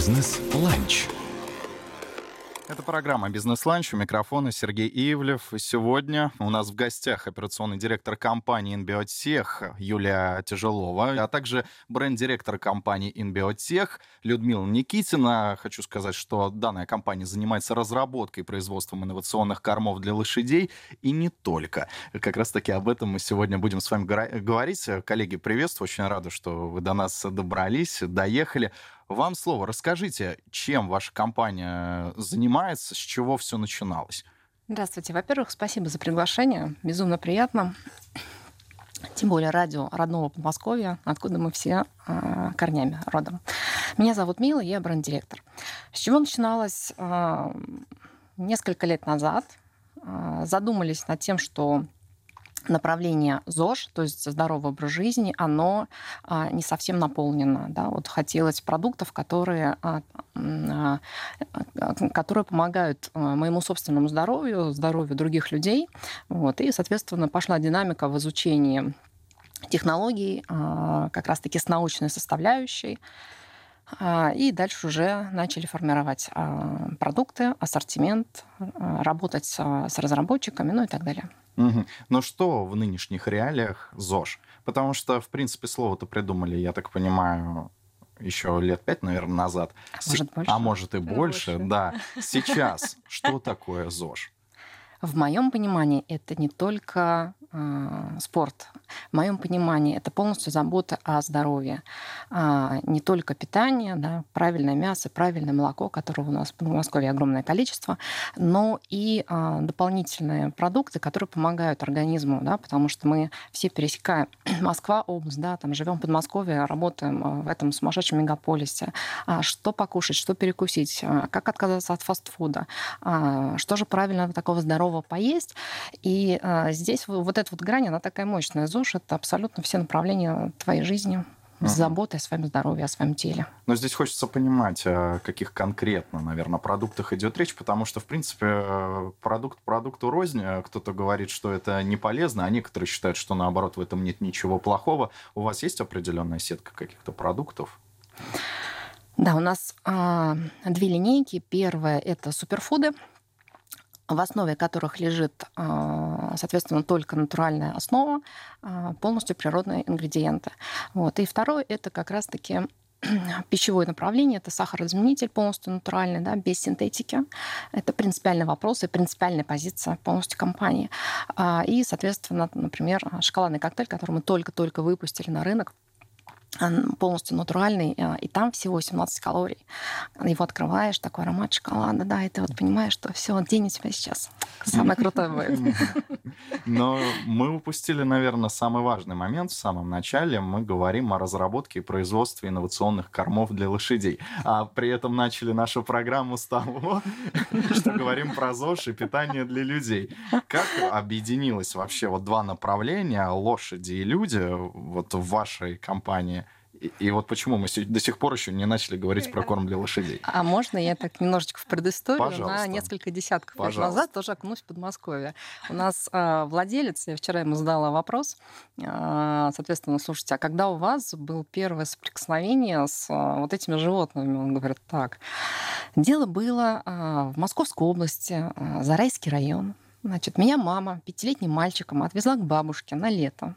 Бизнес-ланч. Это программа «Бизнес-ланч». У микрофона Сергей Ивлев. Сегодня у нас в гостях операционный директор компании «Инбиотех» Юлия Тяжелова, а также бренд-директор компании «Инбиотех» Людмила Никитина. Хочу сказать, что данная компания занимается разработкой и производством инновационных кормов для лошадей и не только. Как раз-таки об этом мы сегодня будем с вами говорить. Коллеги, приветствую. Очень рад, что вы до нас добрались, доехали. Вам слово. Расскажите, чем ваша компания занимается, с чего все начиналось? Здравствуйте. Во-первых, спасибо за приглашение. Безумно приятно. Тем более радио родного Подмосковья, откуда мы все э, корнями родом. Меня зовут Мила, я бренд-директор. С чего начиналось э, несколько лет назад? Э, задумались над тем, что направление ЗОЖ, то есть здоровый образ жизни, оно а, не совсем наполнено. Да? Вот хотелось продуктов, которые, а, а, которые помогают моему собственному здоровью, здоровью других людей. Вот. И, соответственно, пошла динамика в изучении технологий, как раз-таки с научной составляющей. И дальше уже начали формировать продукты, ассортимент, работать с разработчиками, ну и так далее. Угу. Но что в нынешних реалиях ЗОЖ? Потому что, в принципе, слово-то придумали, я так понимаю, еще лет пять, наверное, назад. А может, больше? А может и больше, больше. да. Сейчас что такое ЗОЖ? В моем понимании это не только э, спорт. В моем понимании это полностью забота о здоровье. А, не только питание, да, правильное мясо, правильное молоко, которого у нас в Москве огромное количество, но и а, дополнительные продукты, которые помогают организму, да, потому что мы все пересекаем Москва, область, да, там живем в Подмосковье, работаем а, в этом сумасшедшем мегаполисе. А, что покушать, что перекусить, а, как отказаться от фастфуда, а, что же правильно такого здорового здорово поесть. И а, здесь вот эта вот грань, она такая мощная. ЗОЖ — это абсолютно все направления твоей жизни с заботой о своем здоровье, о своем теле. Но здесь хочется понимать, о каких конкретно, наверное, продуктах идет речь, потому что, в принципе, продукт продукту рознь. Кто-то говорит, что это не полезно, а некоторые считают, что, наоборот, в этом нет ничего плохого. У вас есть определенная сетка каких-то продуктов? Да, у нас а, две линейки. Первая – это суперфуды в основе которых лежит, а, соответственно, только натуральная основа, а, полностью природные ингредиенты. Вот. И второе – это как раз-таки пищевое направление, это сахарозаменитель полностью натуральный, да, без синтетики. Это принципиальный вопрос и принципиальная позиция полностью компании. А, и, соответственно, например, шоколадный коктейль, который мы только-только выпустили на рынок, полностью натуральный, а, и там всего 17 калорий. Его открываешь, такой аромат шоколада, да, и ты вот понимаешь, что все, день у тебя сейчас самое крутое будет. Но мы упустили, наверное, самый важный момент в самом начале. Мы говорим о разработке и производстве инновационных кормов для лошадей. А при этом начали нашу программу с того, что говорим про ЗОЖ и питание для людей. Как объединилось вообще вот два направления, лошади и люди, вот в вашей компании? И, и вот почему мы до сих пор еще не начали говорить про корм для лошадей. А можно я так немножечко в предысторию Пожалуйста. на несколько десятков Пожалуйста. лет назад тоже окунусь в Подмосковье. У нас э, владелец, я вчера ему задала вопрос, э, соответственно, слушайте, а когда у вас был первое соприкосновение с э, вот этими животными? Он говорит, так, дело было э, в Московской области, э, Зарайский район. Значит, меня мама пятилетним мальчиком отвезла к бабушке на лето.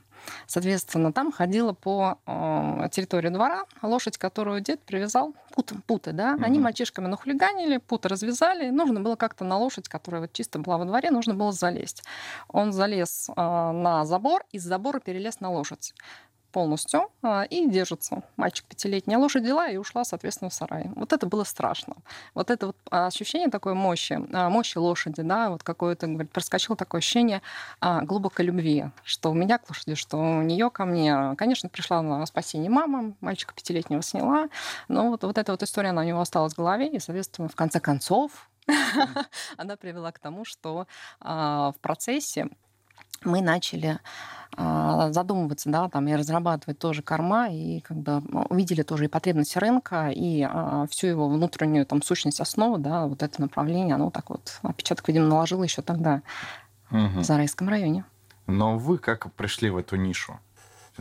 Соответственно, там ходила по э, территории двора лошадь, которую дед привязал, путы, путы да, угу. они мальчишками нахулиганили, путы развязали, нужно было как-то на лошадь, которая вот чисто была во дворе, нужно было залезть. Он залез э, на забор, из забора перелез на лошадь полностью а, и держится. Мальчик пятилетний. А лошадь дела и ушла, соответственно, в сарай. Вот это было страшно. Вот это вот ощущение такой мощи, а, мощи лошади, да, вот какое-то, говорит, проскочило такое ощущение глубокой любви, что у меня к лошади, что у нее ко мне. Конечно, пришла на спасение мама, мальчика пятилетнего сняла, но вот, вот эта вот история, она у него осталась в голове, и, соответственно, в конце концов, она привела к тому, что в процессе мы начали а, задумываться, да, там, и разрабатывать тоже корма, и как бы увидели тоже и потребности рынка, и а, всю его внутреннюю там сущность основы, да, вот это направление, оно так вот отпечаток, видимо, наложило еще тогда угу. в Зарайском районе. Но вы как пришли в эту нишу?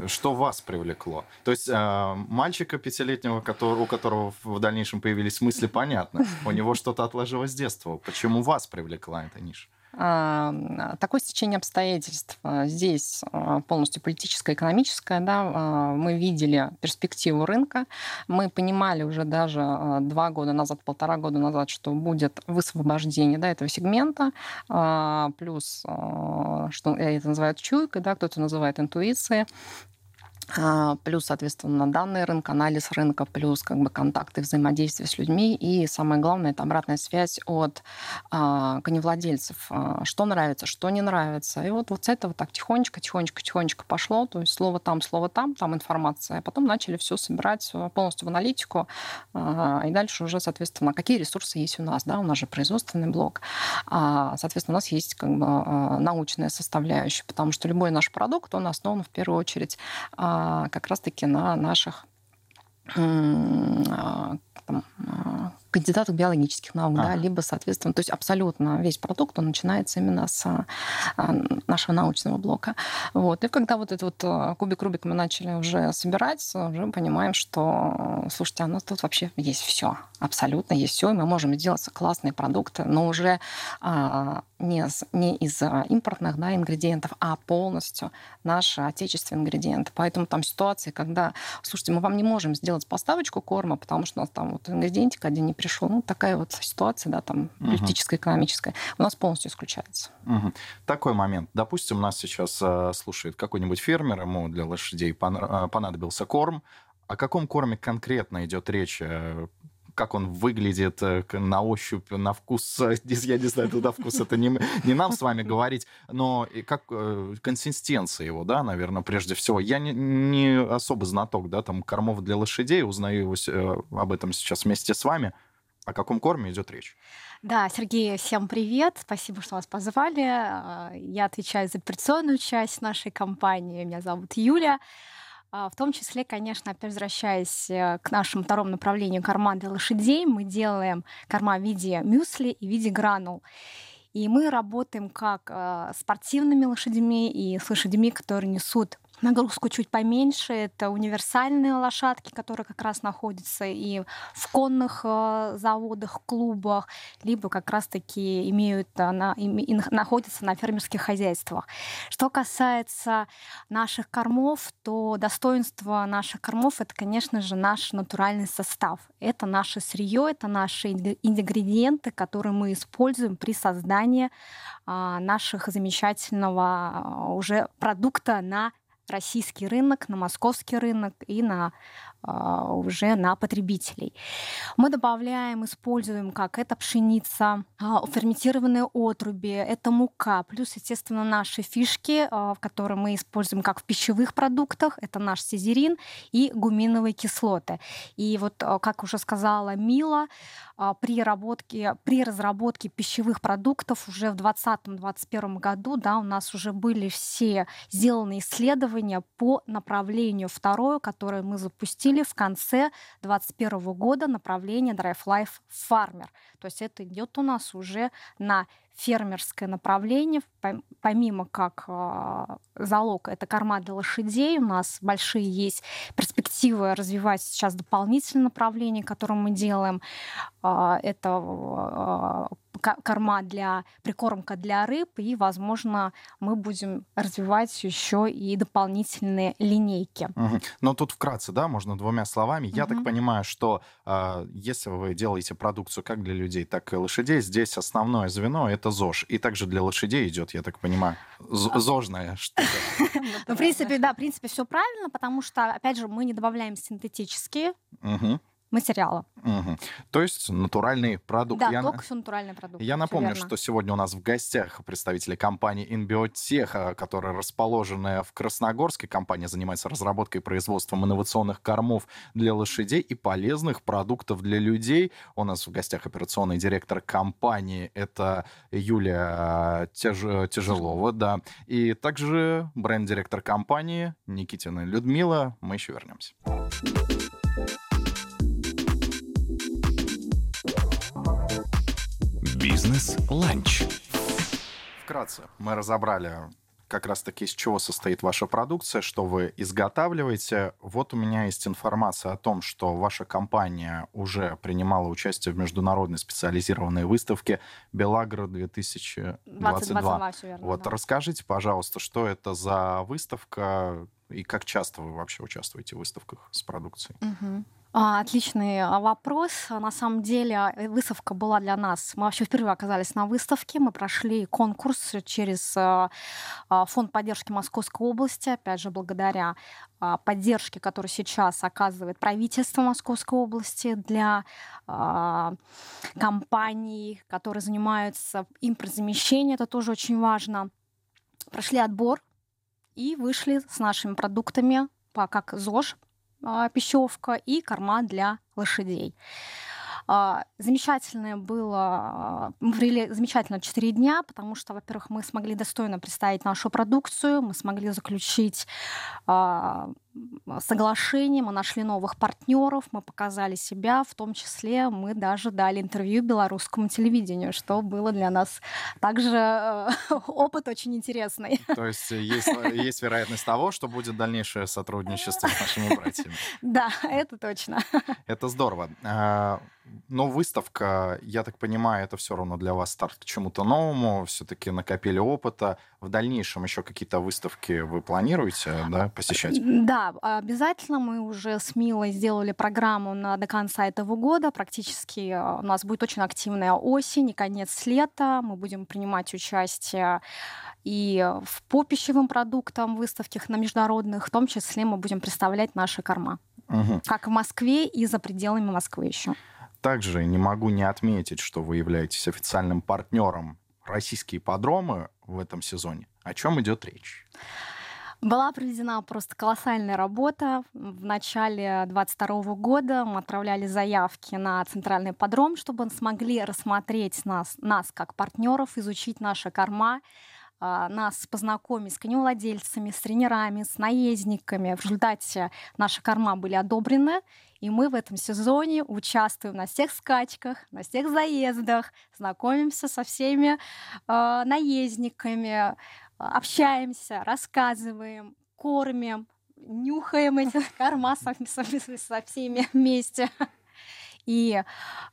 Что вас привлекло? То есть э, мальчика пятилетнего, который, у которого в дальнейшем появились мысли, понятно. У него что-то отложилось с детства. Почему вас привлекла эта ниша? Такое стечение обстоятельств а, здесь а, полностью политическое, экономическое. Да, а, мы видели перспективу рынка, мы понимали уже даже два года назад, полтора года назад, что будет высвобождение да, этого сегмента, плюс, что я это называю чуйкой, да, кто-то называет интуицией, а, плюс, соответственно, данные рынка, анализ рынка, плюс как бы контакты, взаимодействие с людьми. И самое главное, это обратная связь от а, коневладельцев. А, что нравится, что не нравится. И вот, вот с этого так тихонечко, тихонечко, тихонечко пошло. То есть слово там, слово там, там информация. А потом начали все собирать э, полностью в аналитику. А, и дальше уже, соответственно, какие ресурсы есть у нас. Да? У нас же производственный блок. А, соответственно, у нас есть как бы а, научная составляющая, потому что любой наш продукт, он основан в первую очередь а, как раз-таки на наших а, там, а, кандидатах биологических наук, а. да, либо, соответственно, то есть абсолютно весь продукт, он начинается именно с а, нашего научного блока. Вот. И когда вот этот вот кубик-рубик мы начали уже собирать, уже понимаем, что, слушайте, у нас тут вообще есть все, абсолютно есть все, и мы можем сделать классные продукты, но уже а, не, не из импортных да, ингредиентов, а полностью наши отечественные ингредиенты. Поэтому там ситуации, когда, слушайте, мы вам не можем сделать поставочку корма, потому что у нас там вот ингредиентик один не пришел. Ну, такая вот ситуация, да, там, политическая, экономическая, у нас полностью исключается. Угу. Такой момент. Допустим, нас сейчас э, слушает какой-нибудь фермер, ему для лошадей э, понадобился корм. О каком корме конкретно идет речь? Э, как он выглядит э, на ощупь, на вкус. Я не знаю, туда вкус это не, не нам с вами говорить, но как консистенция его, да, наверное, прежде всего. Я не, не особо знаток, да, там кормов для лошадей, узнаю его, об этом сейчас вместе с вами. О каком корме идет речь? Да, Сергей, всем привет. Спасибо, что вас позвали. Я отвечаю за операционную часть нашей компании. Меня зовут Юля. А, в том числе, конечно, опять возвращаясь э, к нашему второму направлению корма для лошадей, мы делаем корма в виде мюсли и в виде гранул. И мы работаем как э, спортивными лошадьми и с лошадьми, которые несут нагрузку чуть поменьше. Это универсальные лошадки, которые как раз находятся и в конных э, заводах, клубах, либо как раз-таки имеют, э, на, и, находятся на фермерских хозяйствах. Что касается наших кормов, то достоинство наших кормов это, конечно же, наш натуральный состав. Это наше сырье, это наши ингредиенты, которые мы используем при создании а, наших замечательного а, уже продукта на российский рынок, на московский рынок и на уже на потребителей. Мы добавляем, используем как это пшеница, а, ферментированные отруби, это мука, плюс, естественно, наши фишки, а, которые мы используем как в пищевых продуктах, это наш сизерин и гуминовые кислоты. И вот, как уже сказала Мила, при, работке, при разработке пищевых продуктов уже в 2020-2021 году да, у нас уже были все сделаны исследования по направлению второе, которое мы запустили запустили в конце 2021 года направление Drive Life Farmer. То есть это идет у нас уже на фермерское направление, помимо как э, залог, это корма для лошадей, у нас большие есть перспективы развивать сейчас дополнительные направления, которые мы делаем. Э, это э, корма для прикормка для рыб, и, возможно, мы будем развивать еще и дополнительные линейки. Угу. Но тут вкратце, да, можно двумя словами. Угу. Я так понимаю, что э, если вы делаете продукцию как для людей, так и лошадей, здесь основное звено это ЗОЖ, и также для лошадей идет, я так понимаю, а. зожная штука. Ну, в принципе, да, в принципе, все правильно, потому что, опять же, мы не добавляем синтетические материала. Угу. То есть натуральный продукт. Да, я, только все натуральный продукт. Я напомню, что сегодня у нас в гостях представители компании InBiotech, которая расположена в Красногорске. Компания занимается разработкой и производством инновационных кормов для лошадей и полезных продуктов для людей. У нас в гостях операционный директор компании. Это Юлия Теж... Тяжелова, да. И также бренд-директор компании Никитина Людмила. Мы еще вернемся. Бизнес-ланч. Вкратце, мы разобрали как раз-таки из чего состоит ваша продукция, что вы изготавливаете. Вот у меня есть информация о том, что ваша компания уже принимала участие в международной специализированной выставке «Белагро 2022». 2022 верно, вот да. расскажите, пожалуйста, что это за выставка и как часто вы вообще участвуете в выставках с продукцией? Угу. А, отличный а, вопрос. На самом деле э, выставка была для нас. Мы вообще впервые оказались на выставке. Мы прошли конкурс через а, Фонд поддержки Московской области, опять же, благодаря поддержке, которую сейчас оказывает правительство Московской области для компаний, которые занимаются импортозамещением. Это тоже очень важно. Прошли отбор и вышли с нашими продуктами как ЗОЖ, а, пищевка и корма для лошадей. А, замечательное было, а, мы провели замечательно 4 дня, потому что, во-первых, мы смогли достойно представить нашу продукцию, мы смогли заключить соглашение, мы нашли новых партнеров, мы показали себя, в том числе мы даже дали интервью белорусскому телевидению, что было для нас также э, опыт очень интересный. То есть есть, э, есть вероятность того, что будет дальнейшее сотрудничество с нашими братьями. Да, это точно. Это здорово. А, но выставка, я так понимаю, это все равно для вас старт к чему-то новому, все-таки накопили опыта. В дальнейшем еще какие-то выставки вы планируете да, посещать? Да, обязательно. Мы уже с Милой сделали программу на, до конца этого года. Практически э, у нас будет очень активная осень и конец лета. Мы будем принимать участие и в по пищевым продуктам, выставках на международных, в том числе мы будем представлять наши корма. Угу. Как в Москве и за пределами Москвы еще. Также не могу не отметить, что вы являетесь официальным партнером российские подромы в этом сезоне. О чем идет речь? Была проведена просто колоссальная работа. В начале 2022 года мы отправляли заявки на центральный подром, чтобы смогли рассмотреть нас, нас как партнеров, изучить наши корма, а, нас познакомить с коневладельцами, с тренерами, с наездниками. В результате наши корма были одобрены, и мы в этом сезоне участвуем на всех скачках, на всех заездах, знакомимся со всеми э, наездниками, общаемся, рассказываем, кормим, нюхаем эти корма со, со, всеми вместе и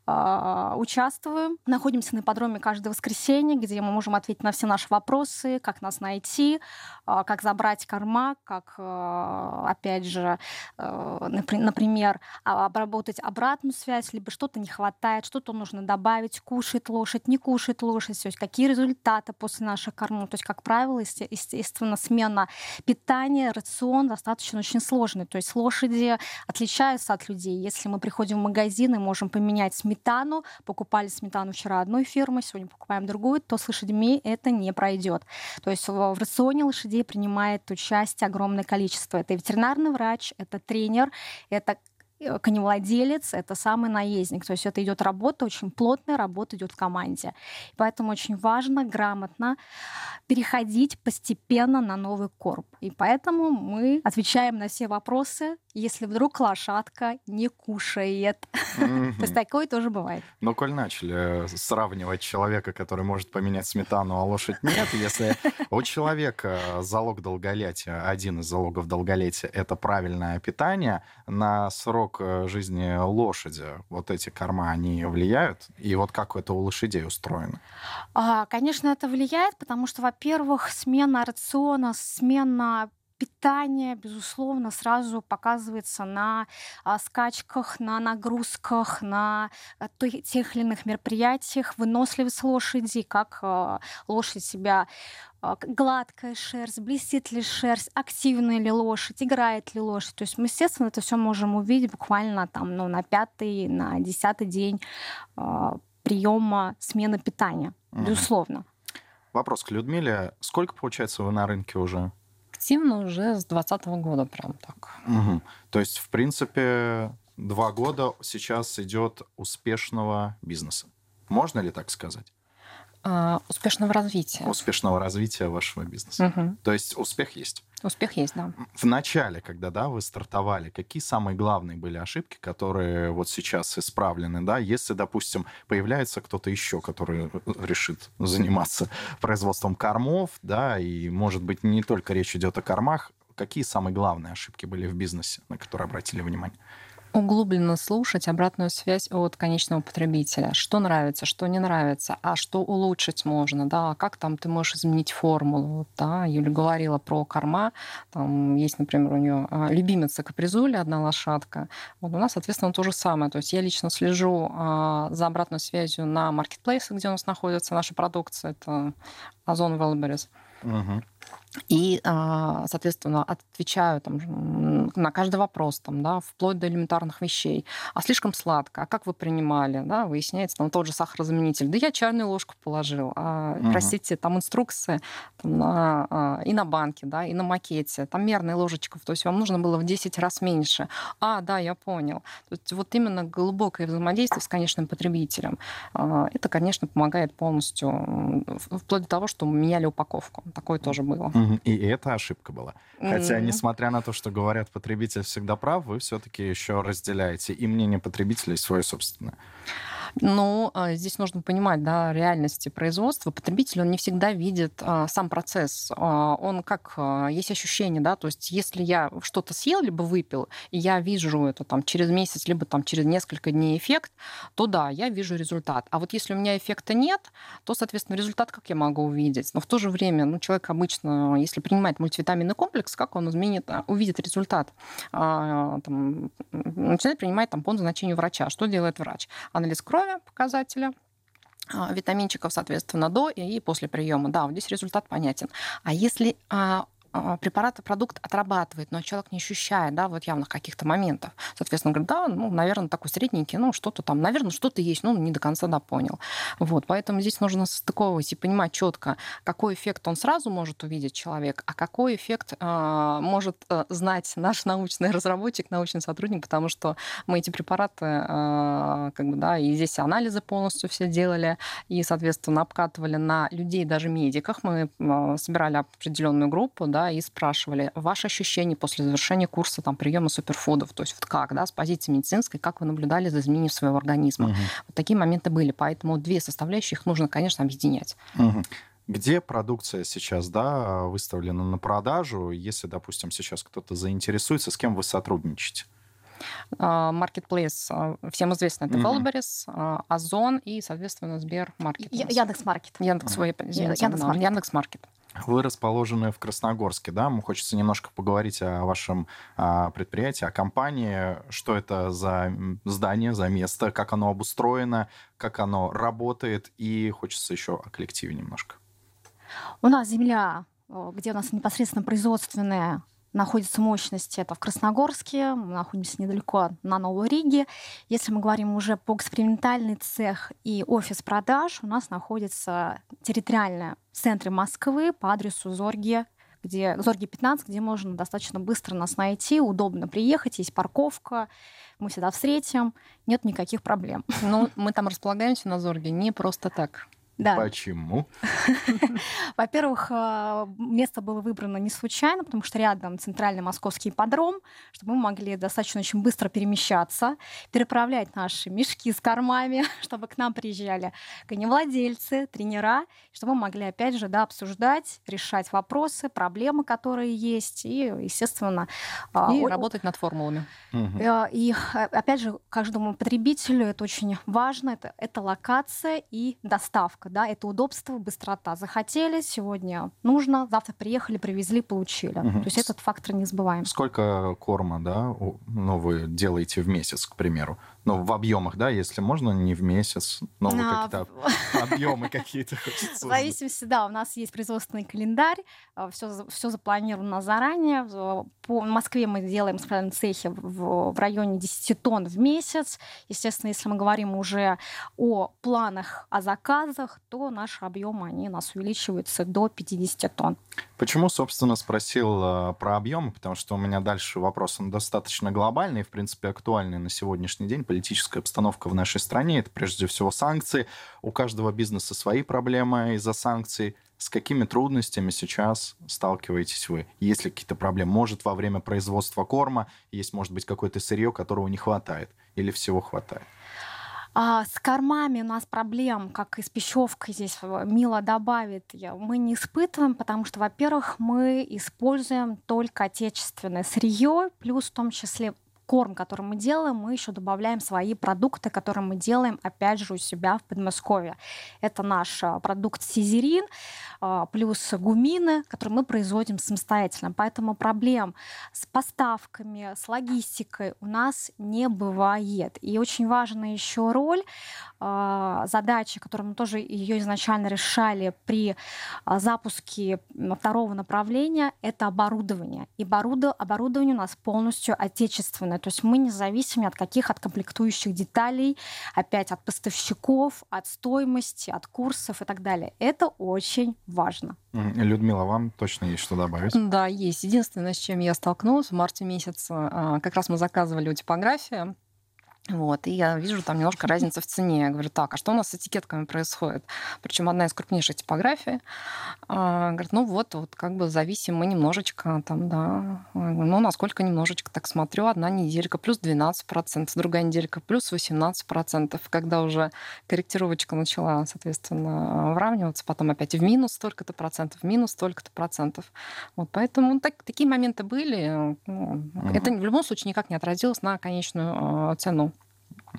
э, участвуем. Находимся на ипподроме каждое воскресенье, где мы можем ответить на все наши вопросы, как нас найти, э, как забрать корма, как, э, опять же, э, например, обработать обратную связь, либо что-то не хватает, что-то нужно добавить, кушает лошадь, не кушает лошадь, то есть какие результаты после наших кормов. То есть, как правило, естественно, смена питания, рацион достаточно очень сложный. То есть лошади отличаются от людей. Если мы приходим в магазин, можем поменять сметану. Покупали сметану вчера одной фирмы, сегодня покупаем другую, то с лошадьми это не пройдет. То есть в рационе лошадей принимает участие огромное количество. Это ветеринарный врач, это тренер, это Э, коневладелец, это самый наездник. То есть это идет работа, очень плотная работа идет в команде. Поэтому очень важно грамотно переходить постепенно на новый корм. И поэтому мы отвечаем на все вопросы, если вдруг лошадка не кушает. То есть такое тоже бывает. Но коль начали э, сравнивать человека, который может поменять сметану, а лошадь нет, если у человека залог долголетия, один из залогов долголетия, это правильное питание, на срок срок э, жизни лошади вот эти корма, они влияют? И вот как это у лошадей устроено? А, конечно, это влияет, потому что, во-первых, смена рациона, смена питание, безусловно, сразу показывается на а, скачках, на нагрузках, на а, тех или иных мероприятиях, выносливость лошади, как а, лошадь себя а, гладкая шерсть, блестит ли шерсть, активная ли лошадь, играет ли лошадь. То есть мы, естественно, это все можем увидеть буквально там, ну, на пятый, на десятый день э, приема смены питания, безусловно. Вопрос к Людмиле. Сколько, получается, вы на рынке уже? Активно уже с 2020 года прям так. Угу. То есть, в принципе, два года сейчас идет успешного бизнеса. Можно ли так сказать? А, успешного развития. Успешного развития вашего бизнеса. Угу. То есть успех есть. Успех есть, да. В начале, когда да, вы стартовали, какие самые главные были ошибки, которые вот сейчас исправлены, да, если, допустим, появляется кто-то еще, который решит заниматься производством кормов, да, и, может быть, не только речь идет о кормах, какие самые главные ошибки были в бизнесе, на которые обратили внимание? Углубленно слушать обратную связь от конечного потребителя. Что нравится, что не нравится, а что улучшить можно, да, как там ты можешь изменить формулу, да. Юля говорила про корма, там есть, например, у нее а, любимица капризуля, одна лошадка. Вот у нас, соответственно, то же самое. То есть я лично слежу а, за обратной связью на маркетплейсах, где у нас находится наша продукция, это Озон Велберис. Угу. И, а, соответственно, отвечаю там, на каждый вопрос, там, да, вплоть до элементарных вещей. А слишком сладко, а как вы принимали? Да, выясняется, там тот же сахарозаменитель. Да я чайную ложку положил. А, угу. Простите, там инструкции там, на, а, и на банке, да, и на макете. Там мерная ложечка, то есть вам нужно было в 10 раз меньше. А, да, я понял. То есть вот именно глубокое взаимодействие с конечным потребителем, это, конечно, помогает полностью, вплоть до того, что меняли упаковку. Такое тоже было. И это ошибка была. Хотя, несмотря на то, что говорят, потребитель всегда прав, вы все-таки еще разделяете и мнение потребителя, и свое собственное. Но а, здесь нужно понимать, да, реальности производства. Потребитель, он не всегда видит а, сам процесс. А, он как, а, есть ощущение, да, то есть если я что-то съел, либо выпил, и я вижу это там через месяц, либо там через несколько дней эффект, то да, я вижу результат. А вот если у меня эффекта нет, то, соответственно, результат как я могу увидеть? Но в то же время, ну, человек обычно, если принимает мультивитаминный комплекс, как он изменит, увидит результат? А, там, начинает принимать там по назначению врача. Что делает врач? Анализ крови, крови показателя, а, витаминчиков, соответственно, до и после приема. Да, вот здесь результат понятен. А если а, препарат, продукт отрабатывает, но человек не ощущает, да, вот явных каких-то моментов. Соответственно, говорит, да, ну, наверное, такой средненький, ну, что-то там, наверное, что-то есть, ну, не до конца, да, понял. Вот, поэтому здесь нужно состыковывать и понимать четко, какой эффект он сразу может увидеть человек, а какой эффект э, может знать наш научный разработчик, научный сотрудник, потому что мы эти препараты, э, как бы, да, и здесь анализы полностью все делали, и, соответственно, обкатывали на людей, даже медиках. Мы собирали определенную группу, да, да, и спрашивали ваши ощущения после завершения курса там, приема суперфудов, то есть вот как, да, с позиции медицинской, как вы наблюдали за изменением своего организма. Угу. Вот такие моменты были, поэтому две составляющие их нужно, конечно, объединять. Угу. Где продукция сейчас да, выставлена на продажу? Если, допустим, сейчас кто-то заинтересуется, с кем вы сотрудничаете? Marketplace, а, всем известно, это Wildberries, mm-hmm. Озон и, соответственно, Сбер Маркет. Яндекс.Маркет. Яндекс, Яндекс.Маркет. Яндекс.Маркет. Вы расположены в Красногорске, да? Мы хочется немножко поговорить о вашем а, предприятии, о компании. Что это за здание, за место, как оно обустроено, как оно работает, и хочется еще о коллективе немножко. У нас земля, где у нас непосредственно производственная находится мощность, это в Красногорске, мы находимся недалеко на Новой Риге. Если мы говорим уже по экспериментальный цех и офис продаж, у нас находится территориально в центре Москвы по адресу Зорги, где Зорги 15, где можно достаточно быстро нас найти, удобно приехать, есть парковка, мы всегда встретим, нет никаких проблем. Ну, мы там располагаемся на Зорге не просто так. Да. Почему? Во-первых, э, место было выбрано не случайно, потому что рядом центральный московский подром, чтобы мы могли достаточно очень быстро перемещаться, переправлять наши мешки с кормами, чтобы к нам приезжали коневладельцы, тренера, чтобы мы могли, опять же, да, обсуждать, решать вопросы, проблемы, которые есть, и, естественно... А, и работать над формулами. Э, и, опять же, каждому потребителю это очень важно, это, это локация и доставка да, это удобство, быстрота. Захотели, сегодня нужно, завтра приехали, привезли, получили. Угу. То есть этот фактор не забываем. Сколько корма, да, ну, вы делаете в месяц, к примеру? Ну, в объемах, да, если можно, не в месяц, но а, какие-то объемы какие-то В зависимости, да, у нас есть производственный календарь, все, а, все запланировано заранее. По Москве мы делаем в цехе в, в районе 10 тонн в месяц. Естественно, если мы говорим уже о планах, о заказах, то наши объемы, они у нас увеличиваются до 50 тонн. Почему, собственно, спросил э, про объемы? Потому что у меня дальше вопрос, он достаточно глобальный, в принципе, актуальный на сегодняшний день. Политическая обстановка в нашей стране. Это прежде всего санкции. У каждого бизнеса свои проблемы из-за санкций. С какими трудностями сейчас сталкиваетесь вы? Есть ли какие-то проблемы? Может, во время производства корма есть, может быть, какое-то сырье, которого не хватает? Или всего хватает? А, с кормами у нас проблем, как и с пищевкой здесь Мила добавит, мы не испытываем, потому что, во-первых, мы используем только отечественное сырье, плюс в том числе корм, который мы делаем, мы еще добавляем свои продукты, которые мы делаем, опять же, у себя в Подмосковье. Это наш а, продукт сизерин, а, плюс гумины, которые мы производим самостоятельно. Поэтому проблем с поставками, с логистикой у нас не бывает. И очень важна еще роль а, задачи, которую мы тоже ее изначально решали при запуске второго направления, это оборудование. И оборудование у нас полностью отечественное. То есть мы не зависим от каких от комплектующих деталей, опять от поставщиков, от стоимости, от курсов и так далее. Это очень важно. Людмила, вам точно есть что добавить? Да, есть. Единственное, с чем я столкнулась в марте месяце, а, как раз мы заказывали у типографии вот, и я вижу там немножко разница в цене. Я говорю, так, а что у нас с этикетками происходит? Причем одна из крупнейших типографий. А, говорит, ну вот, вот как бы зависим мы немножечко там, да. Ну, насколько немножечко, так смотрю, одна неделька плюс 12%, другая неделька плюс 18%. Когда уже корректировочка начала, соответственно, выравниваться, потом опять в минус столько-то процентов, в минус столько-то процентов. Вот, поэтому так, такие моменты были. Ну, угу. Это в любом случае никак не отразилось на конечную э, цену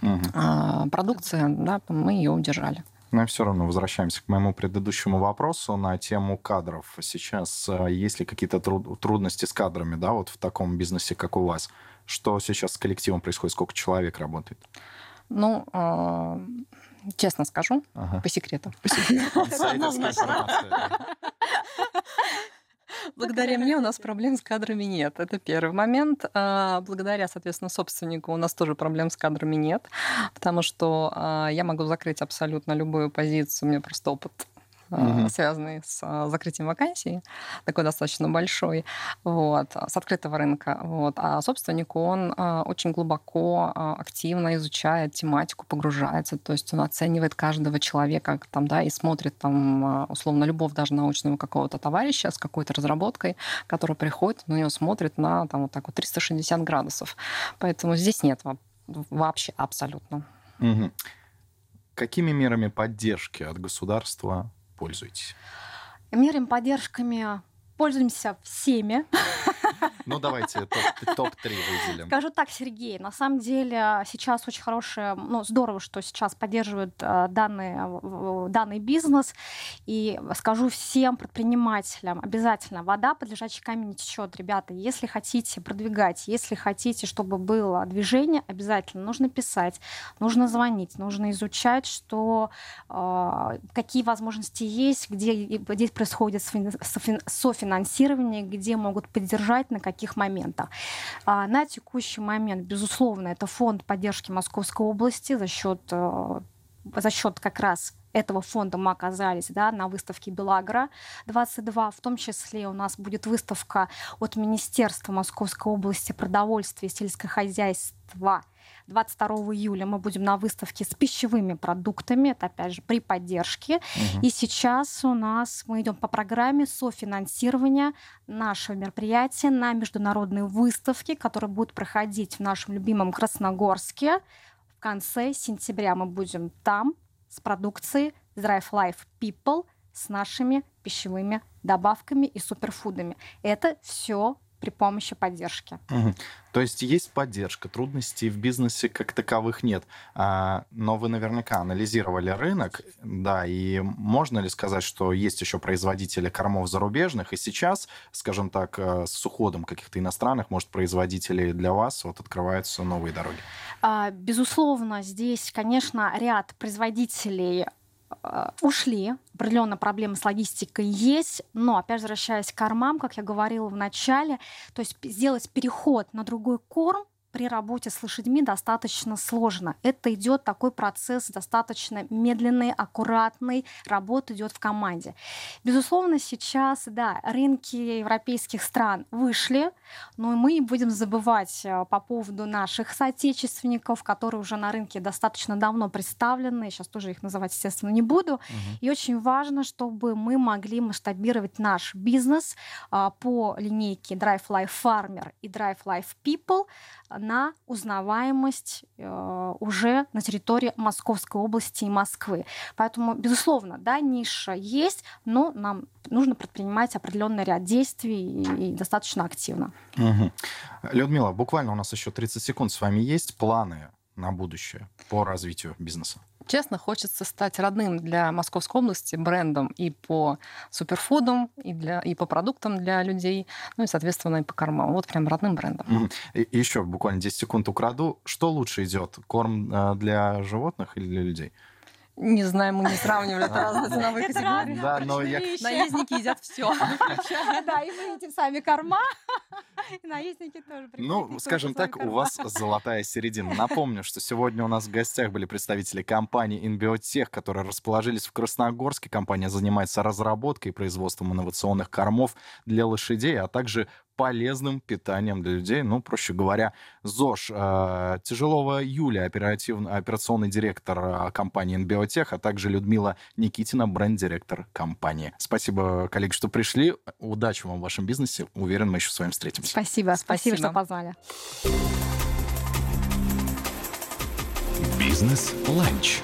угу. продукция, да, мы ее удержали. Но все равно возвращаемся к моему предыдущему вопросу на тему кадров. Сейчас а, есть ли какие-то трудности с кадрами, да, вот в таком бизнесе, как у вас? Что сейчас с коллективом происходит? Сколько человек работает? Ну, а, честно скажу, ага. по секрету. По секрету. Благодаря мне у нас проблем с кадрами нет. Это первый момент. А, благодаря, соответственно, собственнику у нас тоже проблем с кадрами нет, потому что а, я могу закрыть абсолютно любую позицию. У меня просто опыт угу. связанный с а, закрытием вакансий, такой достаточно большой, вот, с открытого рынка. Вот. А собственник, он а, очень глубоко, активно изучает тематику, погружается, то есть он оценивает каждого человека там, да, и смотрит там, условно, любовь даже научного какого-то товарища с какой-то разработкой, который приходит, на него смотрит на там, вот так вот 360 градусов. Поэтому здесь нет вообще абсолютно. Угу. Какими мерами поддержки от государства пользуетесь? Мерами поддержками пользуемся всеми. Ну, давайте топ-3 топ выделим. Скажу так, Сергей, на самом деле сейчас очень хорошее, ну, здорово, что сейчас поддерживают э, данный, данный бизнес. И скажу всем предпринимателям, обязательно, вода под лежачий камень не течет, ребята. Если хотите продвигать, если хотите, чтобы было движение, обязательно нужно писать, нужно звонить, нужно изучать, что, какие возможности есть, где, где происходит софинансирование, где могут поддержать, на каких моментах. А на текущий момент, безусловно, это фонд поддержки Московской области за счет э, за счет как раз этого фонда мы оказались да, на выставке Белагра 22. В том числе у нас будет выставка от Министерства Московской области продовольствия и сельского хозяйства 22 июля мы будем на выставке с пищевыми продуктами, это опять же при поддержке. Угу. И сейчас у нас мы идем по программе софинансирования нашего мероприятия на международные выставки, которые будут проходить в нашем любимом Красногорске. В конце сентября мы будем там с продукцией Drive Life People с нашими пищевыми добавками и суперфудами. Это все при помощи поддержки. Угу. То есть есть поддержка, трудностей в бизнесе как таковых нет. А, но вы наверняка анализировали рынок, да, и можно ли сказать, что есть еще производители кормов зарубежных, и сейчас, скажем так, э, с уходом каких-то иностранных, может, производителей для вас вот открываются новые дороги? А, безусловно, здесь, конечно, ряд производителей а, ушли. Определенно проблемы с логистикой есть, но, опять возвращаясь к кормам, как я говорила в начале, то есть сделать переход на другой корм при работе с лошадьми достаточно сложно. Это идет такой процесс достаточно медленный, аккуратный, работа идет в команде. Безусловно, сейчас, да, рынки европейских стран вышли, но мы не будем забывать э, по поводу наших соотечественников, которые уже на рынке достаточно давно представлены, сейчас тоже их называть, естественно, не буду. Угу. И очень важно, чтобы мы могли масштабировать наш бизнес а, по линейке Drive Life Farmer и Drive Life People на узнаваемость э, уже на территории Московской области и Москвы. Поэтому, безусловно, да, ниша есть, но нам нужно предпринимать определенный ряд действий и, и достаточно активно. Угу. Людмила, буквально у нас еще 30 секунд с вами есть планы на будущее по развитию бизнеса? Честно, хочется стать родным для Московской области брендом и по суперфудам, и, для, и по продуктам для людей, ну и, соответственно, и по кормам. Вот прям родным брендом. И еще буквально 10 секунд украду. Что лучше идет? Корм э, для животных или для людей? Не знаю, мы не сравнивали, это разные ценовые категории. Да, но я... Наездники едят все. Да, и вы едите сами корма, и наездники тоже Ну, скажем так, у вас золотая середина. Напомню, что сегодня у нас в гостях были представители компании InBiotech, которые расположились в Красногорске. Компания занимается разработкой и производством инновационных кормов для лошадей, а также полезным питанием для людей. Ну, проще говоря, ЗОЖ. Э, Тяжелова Юлия, оперативный, операционный директор э, компании InBiotech, а также Людмила Никитина, бренд-директор компании. Спасибо, коллеги, что пришли. Удачи вам в вашем бизнесе. Уверен, мы еще с вами встретимся. Спасибо. Спасибо, Спасибо что позвали. Бизнес-ланч.